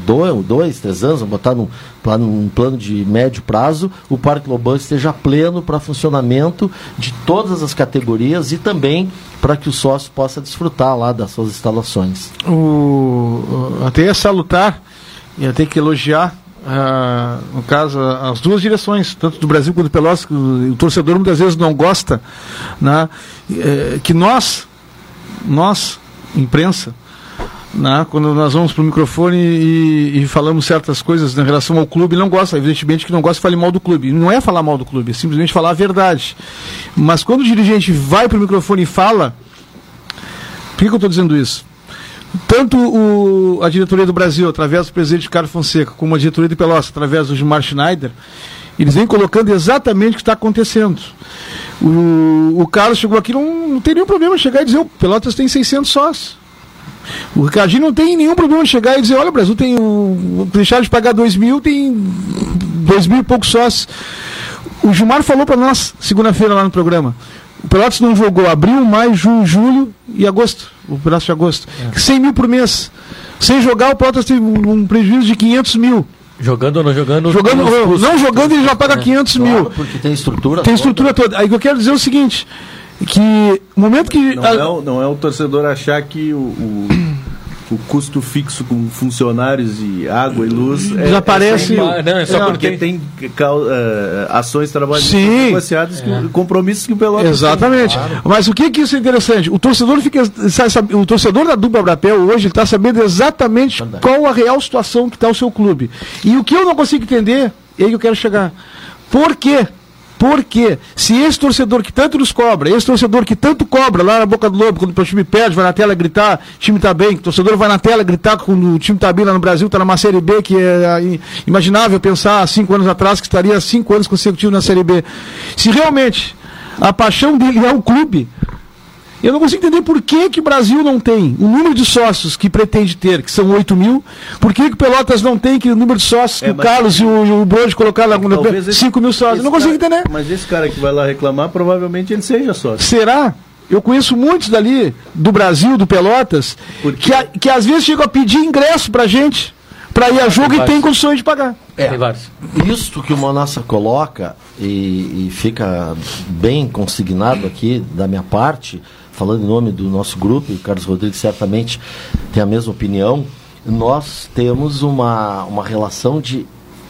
dois, dois três anos, vamos botar num plano, num plano de médio prazo, o Parque Lobão esteja pleno para funcionamento de todas as categorias e também para que o sócio possa desfrutar lá das suas instalações. O, até é salutar e até que elogiar ah, no caso, as duas direções, tanto do Brasil quanto do Pelotas, que o, torcedor muitas vezes não gosta, né, é, que nós, nós, imprensa, né, quando nós vamos para o microfone e, e, falamos certas coisas em relação ao clube, não gosta, evidentemente que não gosta falar mal do clube. Não é falar mal do clube, é simplesmente falar a verdade. Mas quando o dirigente vai para o microfone e fala, por que, que eu estou dizendo isso? Tanto o, a diretoria do Brasil, através do presidente Carlos Fonseca, como a diretoria de Pelotas, através do Gilmar Schneider, eles vêm colocando exatamente o que está acontecendo. O, o Carlos chegou aqui, não, não tem nenhum problema chegar e dizer, o Pelotas tem 600 sócios. O Ricardinho não tem nenhum problema de chegar e dizer, olha, o Brasil tem um, deixar de pagar 2 mil, tem 2 mil e poucos sócios. O Gilmar falou para nós, segunda-feira lá no programa, o Pelotas não jogou abril, maio, junho, julho e agosto. O Pelotas de agosto. É. 100 mil por mês. Sem jogar, o Pelotas teve um prejuízo de 500 mil. Jogando ou não jogando? Jogando, não jogando, ele já paga é. 500 claro, mil. Porque tem estrutura Tem estrutura toda. Aí eu quero dizer o seguinte, que no momento que... Não, a... é, o, não é o torcedor achar que o, o o custo fixo com funcionários e água e luz é, desaparece. É, não, é só porque tem uh, ações trabalhistas negociadas, é. compromissos que o Pelotas Exatamente. Tem, claro. Mas o que, que isso é interessante? O torcedor fica, sabe, o torcedor da dupla Brapel hoje está sabendo exatamente Verdade. qual a real situação que está o seu clube. E o que eu não consigo entender, é aí que eu quero chegar. Por quê? Porque se esse torcedor que tanto nos cobra, esse torcedor que tanto cobra lá na boca do lobo, quando o time perde, vai na tela gritar, time está bem, o torcedor vai na tela gritar quando o time está bem lá no Brasil, está numa Série B, que é imaginável pensar há cinco anos atrás que estaria cinco anos consecutivos na Série B. Se realmente a paixão dele é o clube, Eu não consigo entender por que, que o Brasil não tem o número de sócios que pretende ter, que são 8 mil, por que, que o Pelotas não tem que o número de sócios que É, o Carlos e o, o Bronze colocaram lá, Talvez esse- 5 mil sócios. Eu não consigo cara- entender. Mas esse cara que vai lá reclamar, provavelmente ele seja sócio. Será? Eu conheço muitos dali, do Brasil, do Pelotas, que, a- que às vezes chegam a pedir ingresso pra gente, pra ir a jogo e vários. tem condições de pagar. É, Tem vários. Isto que o Monassa coloca, e, e fica bem consignado aqui da minha parte, falando em nome do nosso grupo, e o Carlos Rodrigues certamente tem a mesma opinião, nós temos uma, uma relação de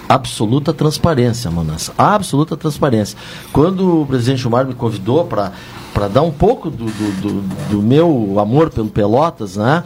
absoluta transparência, Monassa. Absoluta transparência. Quando o presidente Gilmar me convidou para dar um pouco do, do, do- do meu amor pelo Pelotas, né?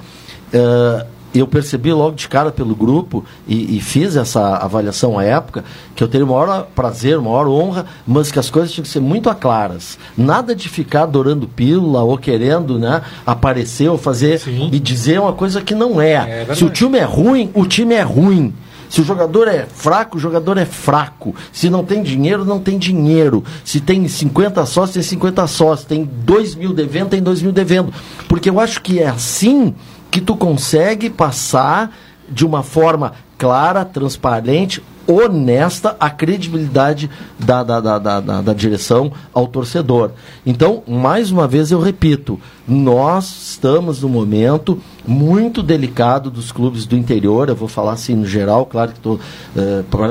eh, eu percebi logo de cara pelo grupo e, e fiz essa avaliação à época que eu teria o maior prazer, uma maior honra, mas que as coisas tinham que ser muito claras. Nada de ficar adorando pílula ou querendo né, aparecer ou fazer Sim. e dizer uma coisa que não é. verdade. Se o time é ruim, o time é ruim. Se o jogador é fraco, o jogador é fraco. Se não tem dinheiro, não tem dinheiro. Se tem 50 sócios, tem 50 sócios. Tem 2 mil devendo, tem 2 mil devendo. Porque eu acho que é assim que tu consegue passar de uma forma clara, transparente, honesta a credibilidade da, da, da, da, da- da direção ao torcedor. Então, mais uma vez eu repito, nós estamos num momento muito delicado dos clubes do interior, eu vou falar assim no geral, claro que estou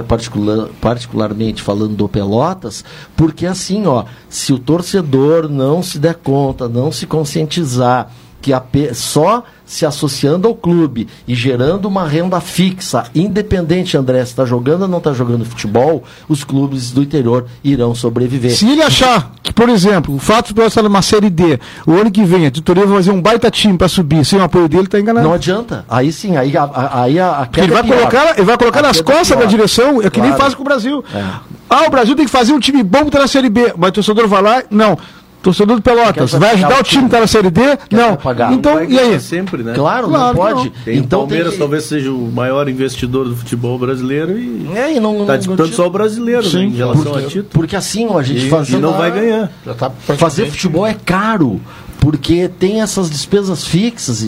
particular, particularmente falando do Pelotas, porque assim, ó, se o torcedor não se der conta, não se conscientizar que só se associando ao clube e gerando uma renda fixa, independente, André, se está jogando ou não está jogando futebol, os clubes do interior irão sobreviver. Se ele achar que, por exemplo, o fato de Pelotas estar numa Série D, o ano que vem a diretoria vai fazer um baita time para subir sem o apoio dele, está enganado. Não adianta. Aí sim, aí a, a, aí a, a ele queda vai é colocar, ele vai colocar A nas é costas da pior. direção, é que nem Claro. faz com o Brasil. É. Ah, o Brasil tem que fazer um time bom que tá na Série B, mas o torcedor vai lá, não. Torcedor do Pelotas, vai ajudar o time que tá na Série D? Não. pagar. Então, Vai e aí? sempre, né? Claro, Claro não pode. não. Tem então o Palmeiras tem que... talvez seja o maior investidor do futebol brasileiro e É, e não, está não- disputando não- só o brasileiro né, em relação a porque, título. porque assim, ó, a gente E, faz e não vai ganhar. Já tá Fazer futebol é caro, porque tem essas despesas fixas,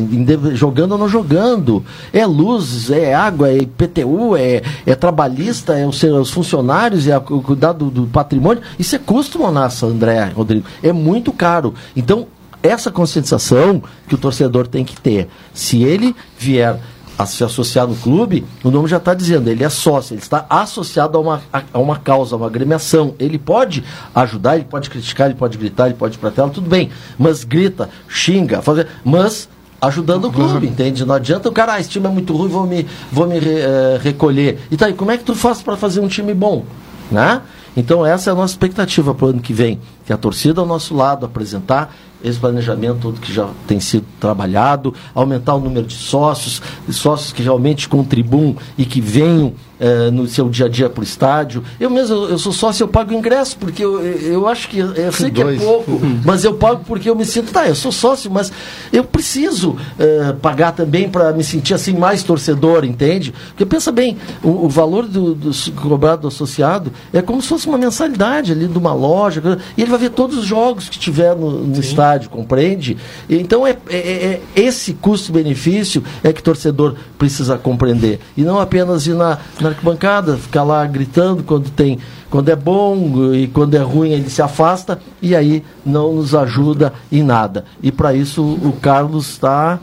jogando ou não jogando. É luz, é água, é IPTU, é, é trabalhista, é os, seus funcionários, é o cuidado do, do patrimônio. Isso é custo, Monassa, André, Rodrigo. É muito caro. Então, essa conscientização que o torcedor tem que ter. Se ele vier a se associar no clube, o nome já está dizendo, ele é sócio, ele está associado a uma, a, uma causa, a uma agremiação. Ele pode ajudar, ele pode criticar, ele pode gritar, ele pode ir pra tela, tudo bem. Mas grita, xinga, fazer, mas ajudando o clube, entende? Não adianta o cara, ah, esse time é muito ruim, vou me, vou me eh, recolher. E tá aí, como é que tu faz para fazer um time bom? Né? Então essa é a nossa expectativa para o ano que vem, que a torcida ao nosso lado apresentar esse planejamento todo que já tem sido trabalhado, aumentar o número de sócios, sócios que realmente contribuam e que venham eh, no seu dia a dia para o estádio. Eu mesmo, eu sou sócio, eu pago ingresso, porque eu, eu acho que, eu sei que é pouco, mas eu pago porque eu me sinto, tá, eu sou sócio, mas eu preciso eh, pagar também para me sentir assim mais torcedor, entende? Porque pensa bem, o, o valor do, do cobrado do associado é como se fosse uma mensalidade ali de uma loja, e ele vai ver todos os jogos que tiver no, no estádio, compreende? Então é, é- é- é esse custo-benefício é que o torcedor precisa compreender. E não apenas ir na, na arquibancada, ficar lá gritando quando tem. Quando é bom e quando é ruim ele se afasta e aí não nos ajuda em nada. E para isso o Carlos está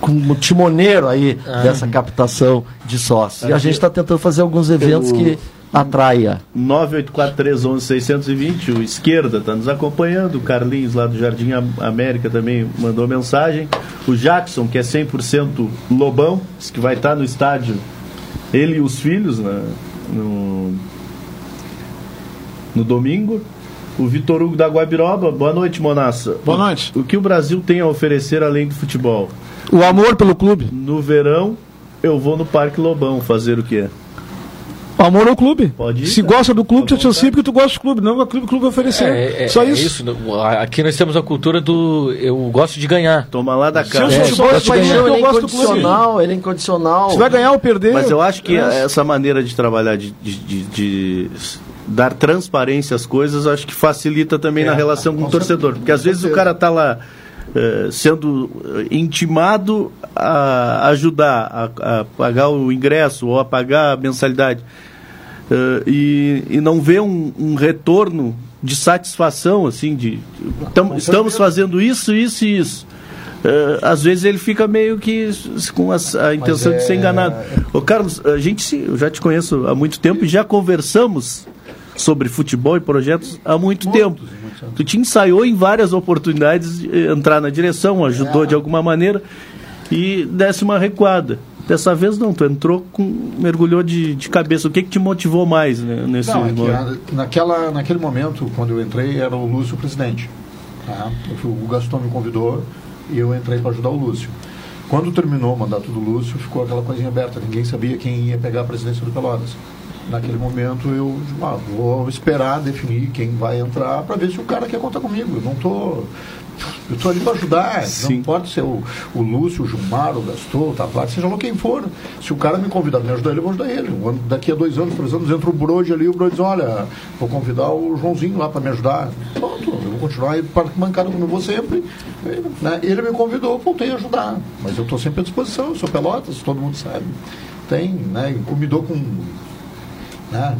como timoneiro aí dessa captação de sócios. E a gente está tentando fazer alguns eventos que atraia. 984311620, o Esquerda está nos acompanhando, o Carlinhos lá do Jardim Am- América também mandou mensagem, o Jackson, que é 100% Lobão, disse que vai estar no estádio, ele e os filhos, né, no, no domingo. O Vitor Hugo da Guabiroba, boa noite, Monassa. Boa noite. O que o Brasil tem a oferecer além do futebol? O amor pelo clube. No verão, eu vou no Parque Lobão fazer o quê? Amor ao clube. Pode ir, Se cara. gosta do clube, à tu associa porque tu gosta do clube, não o clube, o clube vai oferecer. É, é- Só é isso. Aqui nós temos a cultura do eu gosto de ganhar. Toma lá da eu casa. sou É, futebol de paixão, é eu gosto do clube. incondicional, ele é incondicional. Se vai ganhar ou perder. Mas eu acho que é. essa maneira de trabalhar de, de, de- de dar transparência às coisas, acho que facilita também é, na relação com o torcedor. Porque às vezes o cara está lá sendo intimado a ajudar a, a, pagar o ingresso ou a pagar a mensalidade uh, e, e não vê um, um retorno de satisfação, assim, de tam, estamos fazendo isso, isso e isso. Uh, às vezes ele fica meio que com a, a intenção é... de ser enganado. Ô Carlos, a gente eu já te conheço há muito tempo e já conversamos sobre futebol e projetos há muito tempo. Tu te ensaiou em várias oportunidades de entrar na direção, ajudou é. de alguma maneira e desse uma recuada. Dessa vez não, tu entrou com. mergulhou de, de cabeça. O que, que te motivou mais né, nesse não, é momento? naquela, naquele momento, quando eu entrei, era o Lúcio o presidente. Tá? O Gaston me convidou e eu entrei para ajudar o Lúcio. Quando terminou o mandato do Lúcio, ficou aquela coisinha aberta, ninguém sabia quem ia pegar a presidência do Pelotas. Naquele momento eu ah, vou esperar definir quem vai entrar para ver se o cara quer contar comigo. Eu não estou eu estou ali para ajudar. Sim. Não pode ser o, o Lúcio, o Gilmar, o Gaston, o Tavares, seja lá quem for. Se o cara me convidar para me ajudar ele, eu vou ajudar ele. Daqui a dois anos, três anos, entra o Brode ali, o Brode diz, olha, vou convidar o Joãozinho lá para me ajudar. Pronto, eu vou continuar aí para mancada como eu vou sempre. Né? Ele me convidou, eu voltei a ajudar. Mas eu estou sempre à disposição, eu sou Pelotas, todo mundo sabe. Tem, né? Me dou com. Né?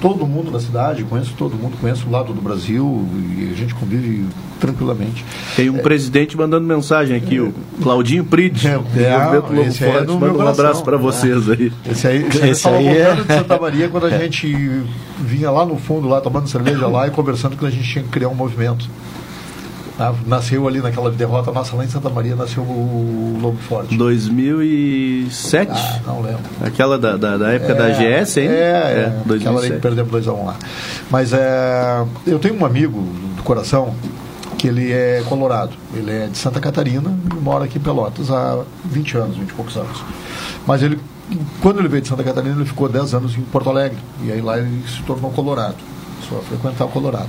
todo mundo na cidade, conheço todo mundo, conheço o lado do Brasil e a gente convive tranquilamente. Tem um é, presidente mandando mensagem aqui, é, o Claudinho Pride, é, do é, Movimento Lobo Forte, é manda um abraço para vocês aí. Esse aí, esse aí é... de Santa Maria quando a gente vinha lá no fundo, lá tomando cerveja lá e conversando que a gente tinha que criar um movimento. Ah, nasceu ali naquela derrota nossa lá em Santa Maria, nasceu o Lobo Forte. 2007? Ah, não lembro. Aquela da, da, da época é, da GS, hein? É, é, é aquela ali que perdemos 2x1 um lá. Mas é, eu tenho um amigo do coração que ele é colorado. Ele é de Santa Catarina e mora aqui em Pelotas há 20 anos, 20 e poucos anos. Mas ele, quando ele veio de Santa Catarina, ele ficou 10 anos em Porto Alegre. E aí lá ele se tornou colorado. Só frequentar o Colorado.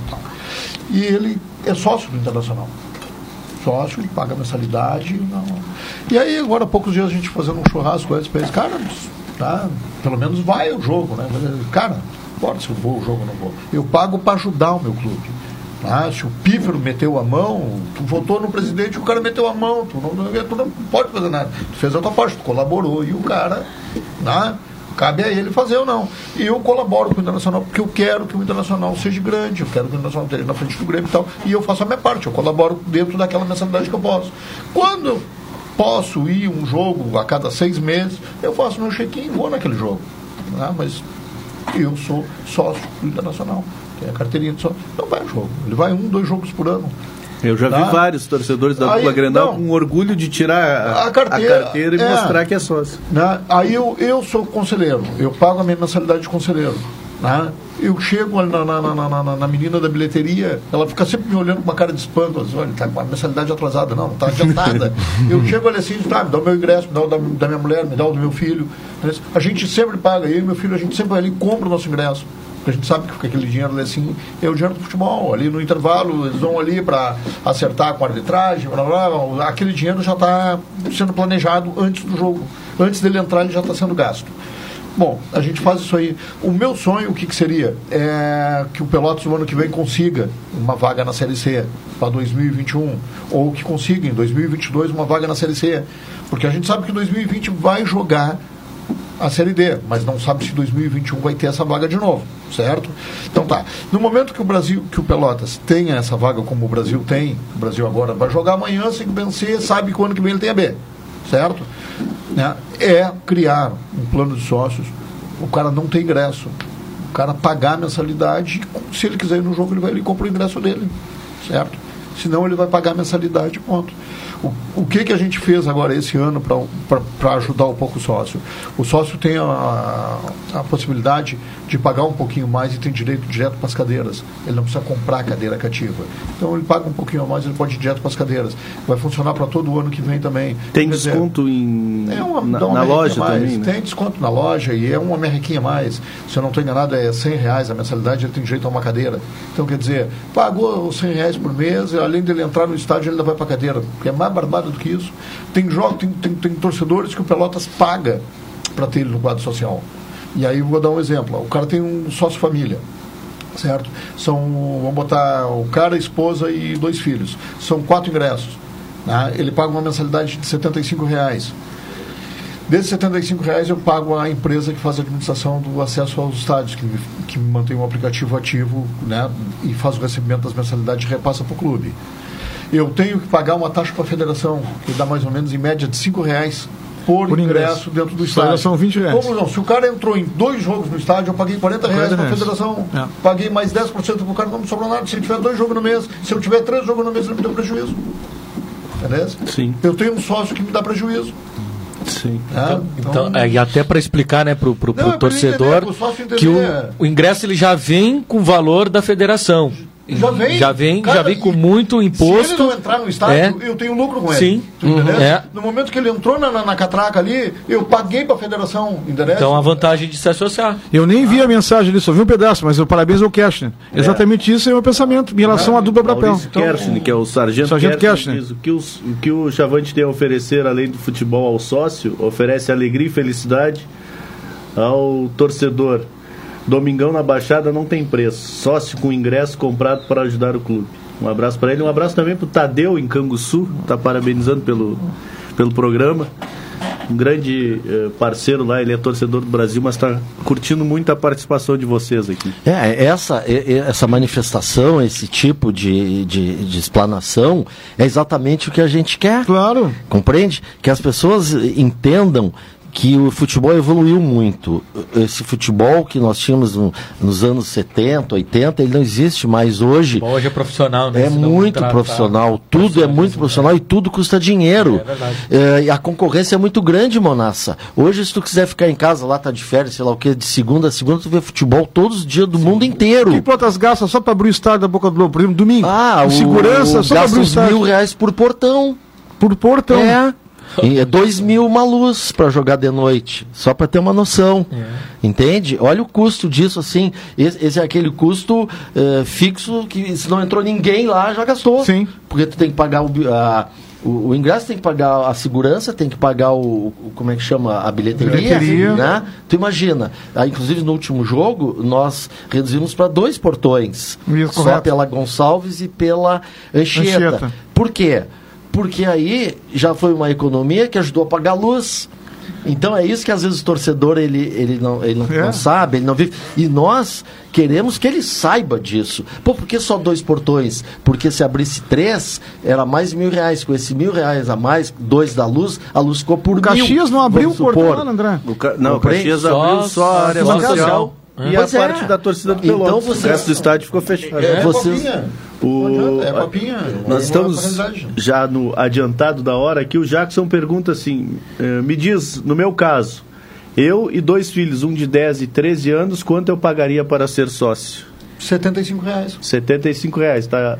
E ele é sócio do Internacional. Sócio, paga mensalidade. Não. E aí, agora, há poucos dias, a gente fazendo um churrasco eles, para eles, cara, tá, pelo menos vai o jogo, né? Cara, bora se eu vou o jogo ou não vou. Eu pago para ajudar o meu clube. Tá? Se o pífero meteu a mão, tu votou no presidente o cara meteu a mão, tu não, tu não pode fazer nada. Tu fez a tua parte, tu colaborou e o cara. Tá? Cabe a ele fazer ou não. E eu colaboro com o Internacional porque eu quero que o Internacional seja grande, eu quero que o Internacional esteja na frente do Grêmio e tal. E eu faço a minha parte, eu colaboro dentro daquela mensalidade que eu posso. Quando posso ir um jogo a cada seis meses, eu faço meu check-in e vou naquele jogo. Né? Mas eu sou sócio do Internacional, tem a carteirinha de sócio. Não vai ao jogo. Ele vai um, dois jogos por ano. Eu já tá? vi vários torcedores da dupla Grenal com orgulho de tirar a, a, carteira, a carteira, e é, mostrar que é sócio. Né? Aí eu, eu sou conselheiro, eu pago a minha mensalidade de conselheiro. Né? Eu chego na, na, na, na, na menina da bilheteria, ela fica sempre me olhando com uma cara de espanto. Assim, Olha, tá com a mensalidade atrasada. Não, não está adiantada. eu chego ali assim, tá, me dá o meu ingresso, me dá o da, da minha mulher, me dá o do meu filho. A gente sempre paga, eu e meu filho, a gente sempre vai ali e compra o nosso ingresso porque a gente sabe que aquele dinheiro assim é o dinheiro do futebol. Ali no intervalo, eles vão ali para acertar com a arbitragem, blá, blá, blá. aquele dinheiro já está sendo planejado antes do jogo. Antes dele entrar, ele já está sendo gasto. Bom, a gente faz isso aí. O meu sonho, o que, que seria? É que o Pelotas no ano que vem consiga uma vaga na Série C para 2021, ou que consiga em 2022 uma vaga na Série C. Porque a gente sabe que 2020 vai jogar a Série D, mas não sabe se 2021 vai ter essa vaga de novo, certo? Então tá. No momento que o Brasil, que o Pelotas tenha essa vaga como o Brasil tem, o Brasil agora vai jogar amanhã sem vencer, sabe que o ano que vem ele tem a B, certo? Né? É criar um plano de sócios. O cara não tem ingresso. O cara pagar a mensalidade, se ele quiser ir no jogo, ele vai ali e compra o ingresso dele, certo? Senão ele vai pagar mensalidade, ponto. O, o que, que a gente fez agora esse ano para ajudar um pouco o sócio? O sócio tem a, a, possibilidade de pagar um pouquinho mais e tem direito direto para as cadeiras. Ele não precisa comprar a cadeira cativa. Então ele paga um pouquinho a mais e ele pode ir direto para as cadeiras. Vai funcionar para todo o ano que vem também. Tem dizer, desconto em, é uma, na, uma na loja mais. também? Né? Tem desconto na loja e é uma merrequinha mais. Se eu não estou enganado, é 100 reais a mensalidade, ele tem direito a uma cadeira. Então quer dizer, pagou os 100 reais por mês, além dele entrar no estádio, ele ainda vai para a cadeira. Porque é mais barbada do que isso. Tem jogos, tem, tem, tem torcedores que o Pelotas paga para ter ele no quadro social. E aí vou dar um exemplo. O cara tem um sócio família. certo? São, vamos botar o cara, a esposa e dois filhos. São quatro ingressos. Né? Ele paga uma mensalidade de 75 reais. Desses 75 reais eu pago a empresa que faz a administração do acesso aos estádios, que, que mantém o aplicativo ativo né, e faz o recebimento das mensalidades e repassa para o clube. Eu tenho que pagar uma taxa para a federação, que dá mais ou menos em média de 5 reais por, por ingresso, ingresso, dentro do estádio. São 20 reais. Como não? Se o cara entrou em dois jogos no estádio, eu paguei 40 reais para a federação, é. paguei mais 10% para o cara, não me sobrou nada. Se ele tiver dois jogos no mês, se eu tiver três jogos no mês, ele me deu prejuízo. Beleza? Sim. Eu tenho um sócio que me dá prejuízo. Sim. É, então, então, é, e até para explicar né, para o é torcedor entender, que o, o ingresso ele já vem com o valor da federação. Já vem, já vem, cara, já vem com muito imposto. Se ele não entrar no estádio, é. eu tenho lucro com ele. Sim. Uhum. É. No momento que ele entrou na, na, na catraca ali, eu paguei para a federação, interessa? Então a vantagem de se associar. Eu nem vi ah. a mensagem ali, só vi um pedaço, mas eu parabéns ao Cashner. É. Exatamente isso é o meu pensamento em relação à dupla papel. Então, Kershner, que é o sargento, sargento Kershner. Diz, o, que o que o Chavante tem a oferecer, além do futebol ao sócio, oferece alegria e felicidade ao torcedor Domingão na Baixada não tem preço. Sócio com ingresso comprado para ajudar o clube. Um abraço para ele. Um abraço também para o Tadeu, em Canguçu. Está parabenizando pelo, pelo programa. Um grande eh, parceiro lá, ele é torcedor do Brasil, mas está curtindo muito a participação de vocês aqui. É, essa, essa manifestação, esse tipo de, de, de explanação é exatamente o que a gente quer. Claro. Compreende? Que as pessoas entendam que o futebol evoluiu muito. Esse futebol que nós tínhamos no, nos anos 70, 80, ele não existe mais hoje. Hoje é profissional, né? É muito profissional, tudo é muito profissional e tudo custa dinheiro. É verdade. É, e a concorrência é muito grande, Monassa. Hoje, se tu quiser ficar em casa, lá tá de férias, sei lá o que, de segunda a segunda, tu vê futebol todos os dias do Sim. mundo inteiro. Que quantas gastas só para abrir o estádio da Boca do Lobo? Por exemplo, domingo? Ah, o, segurança, só para abrir o estádio. mil reais por portão. Por portão? É. E é dois mil uma luz para jogar de noite, só para ter uma noção. É. Entende? Olha o custo disso, assim. Esse, esse é aquele custo é, fixo que se não entrou ninguém lá, já gastou. Sim. Porque tu tem que pagar o, a, o, o, ingresso, tem que pagar a segurança, tem que pagar o, o como é que chama? A bilheteria. bilheteria. Né? Tu imagina, ah, inclusive no último jogo, nós reduzimos para dois portões. Isso, só correto. pela Gonçalves e pela Anchieta. Anchieta. Por quê? Porque aí já foi uma economia que ajudou a pagar a luz. Então é isso que às vezes o torcedor ele, ele, não, ele não, é. não, sabe, ele não vive. E nós queremos que ele saiba disso. Pô, por que só dois portões? Porque se abrisse três, era mais mil reais. Com esse mil reais a mais, dois da luz, a luz ficou por o mil. Caxias não abriu o portão, André? O ca... Não, o Caxias abriu só a área social. E a parte da torcida do então Pelotas. Você... O resto do estádio ficou fechado. É, vocês... O... É papinha. Nós estamos já no adiantado da hora aqui. O Jackson pergunta assim: me diz, no meu caso, eu e dois filhos, um de 10 e 13 anos, quanto eu pagaria para ser sócio? 75 reais. 75 reais, tá?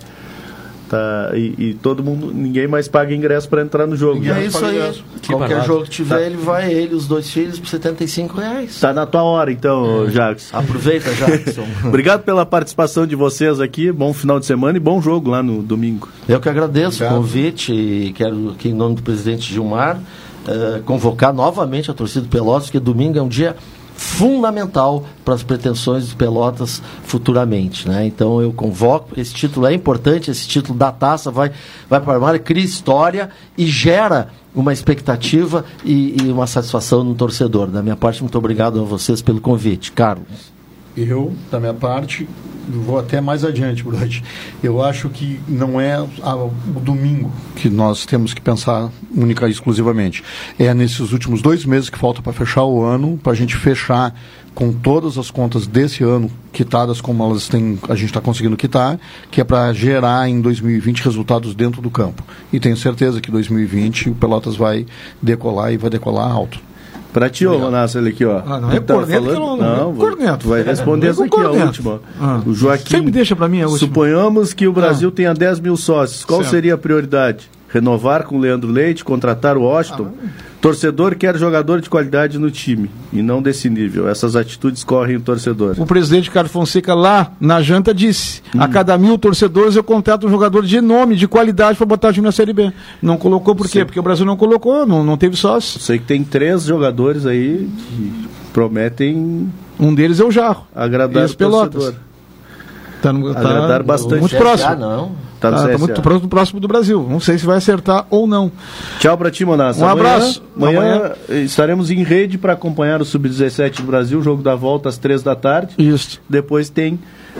Tá, e, e, todo mundo, ninguém mais paga ingresso para entrar no jogo. E é isso aí. Que Qualquer barato. jogo que tiver, tá. ele vai, ele, os dois filhos, por 75 reais. Tá na tua hora, então, é. Jackson. Aproveita, Jackson. Obrigado pela participação de vocês aqui. Bom final de semana e bom jogo lá no domingo. Eu que agradeço Obrigado. o convite e quero, aqui em nome do presidente Gilmar, uh, convocar novamente a torcida do Pelotas, porque domingo é um dia fundamental para as pretensões de Pelotas futuramente. Né? Então eu convoco, esse título é importante, esse título da taça vai, vai para a armário, cria história e gera uma expectativa e, e, uma satisfação no torcedor. Da minha parte, muito obrigado a vocês pelo convite. Carlos. Eu, da minha parte, vou até mais adiante, Brody. Eu acho que não é o domingo que nós temos que pensar única e exclusivamente. É nesses últimos dois meses que falta para fechar o ano, para a gente fechar com todas as contas desse ano quitadas como elas têm, a gente está conseguindo quitar, que é para gerar em 2020 resultados dentro do campo. E tenho certeza que 2020 o Pelotas vai decolar e vai decolar alto. Pra ti, ô Manassas, ele aqui, ó. Ah, não é tá corneto falando? não, não, corneto. Vai responder essa aqui, a última. Ah. O Joaquim. Sempre deixa pra mim a última. Suponhamos que o Brasil ah. tenha 10 mil sócios. Qual certo. seria a prioridade? Renovar com o Leandro Leite, contratar o Washington? Ah, Torcedor quer jogador de qualidade no time e não desse nível. Essas atitudes correm o torcedor. O presidente Carlos Fonseca lá na janta disse: hum. a cada mil torcedores eu contrato um jogador de nome, de qualidade para botar o time na Série B. Não colocou por quê? Porque o Brasil não colocou, não, não teve sócio. Sei que tem três jogadores aí que prometem. Um deles é o Jarro. Agradar o torcedor. Tá, no, tá Agradar bastante. muito CSA, próximo. não. Tá no Tá, tá muito próximo, próximo do Brasil. Não sei se vai acertar ou não. Tchau pra ti, Monassa. Um Amanhã- abraço. Amanhã, estaremos em rede para acompanhar o Sub-17 do Brasil, jogo da volta às três da tarde. Isso, Depois tem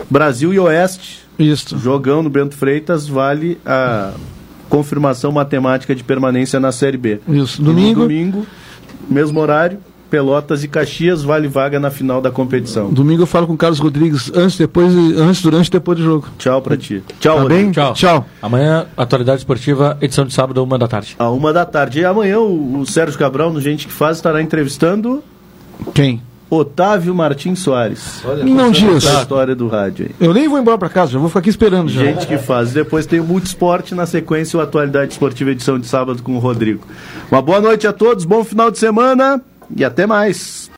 Brasil e Oeste, isso. jogão no Bento Freitas, vale a confirmação matemática de permanência na Série B. Isso. E no Domingo, domingo, mesmo horário, Pelotas e Caxias, vale vaga na final da competição. domingo eu falo com o Carlos Rodrigues antes, depois, antes, durante e depois do jogo. Tchau pra ti. Tchau, Tá Rodrigo. bem? Tchau. Tchau. Amanhã, atualidade esportiva, edição de sábado, uma da tarde. A uma da tarde. E amanhã o, o Sérgio Cabral, no Gente que Faz, estará entrevistando Quem? Otávio Martins Soares. Não diz. A história do rádio aí. Eu nem vou embora pra casa, já vou ficar aqui esperando já. Gente que faz. Depois tem o Multisport na sequência, o Atualidade Esportiva edição de sábado com o Rodrigo. Uma boa noite a todos, bom final de semana e até mais.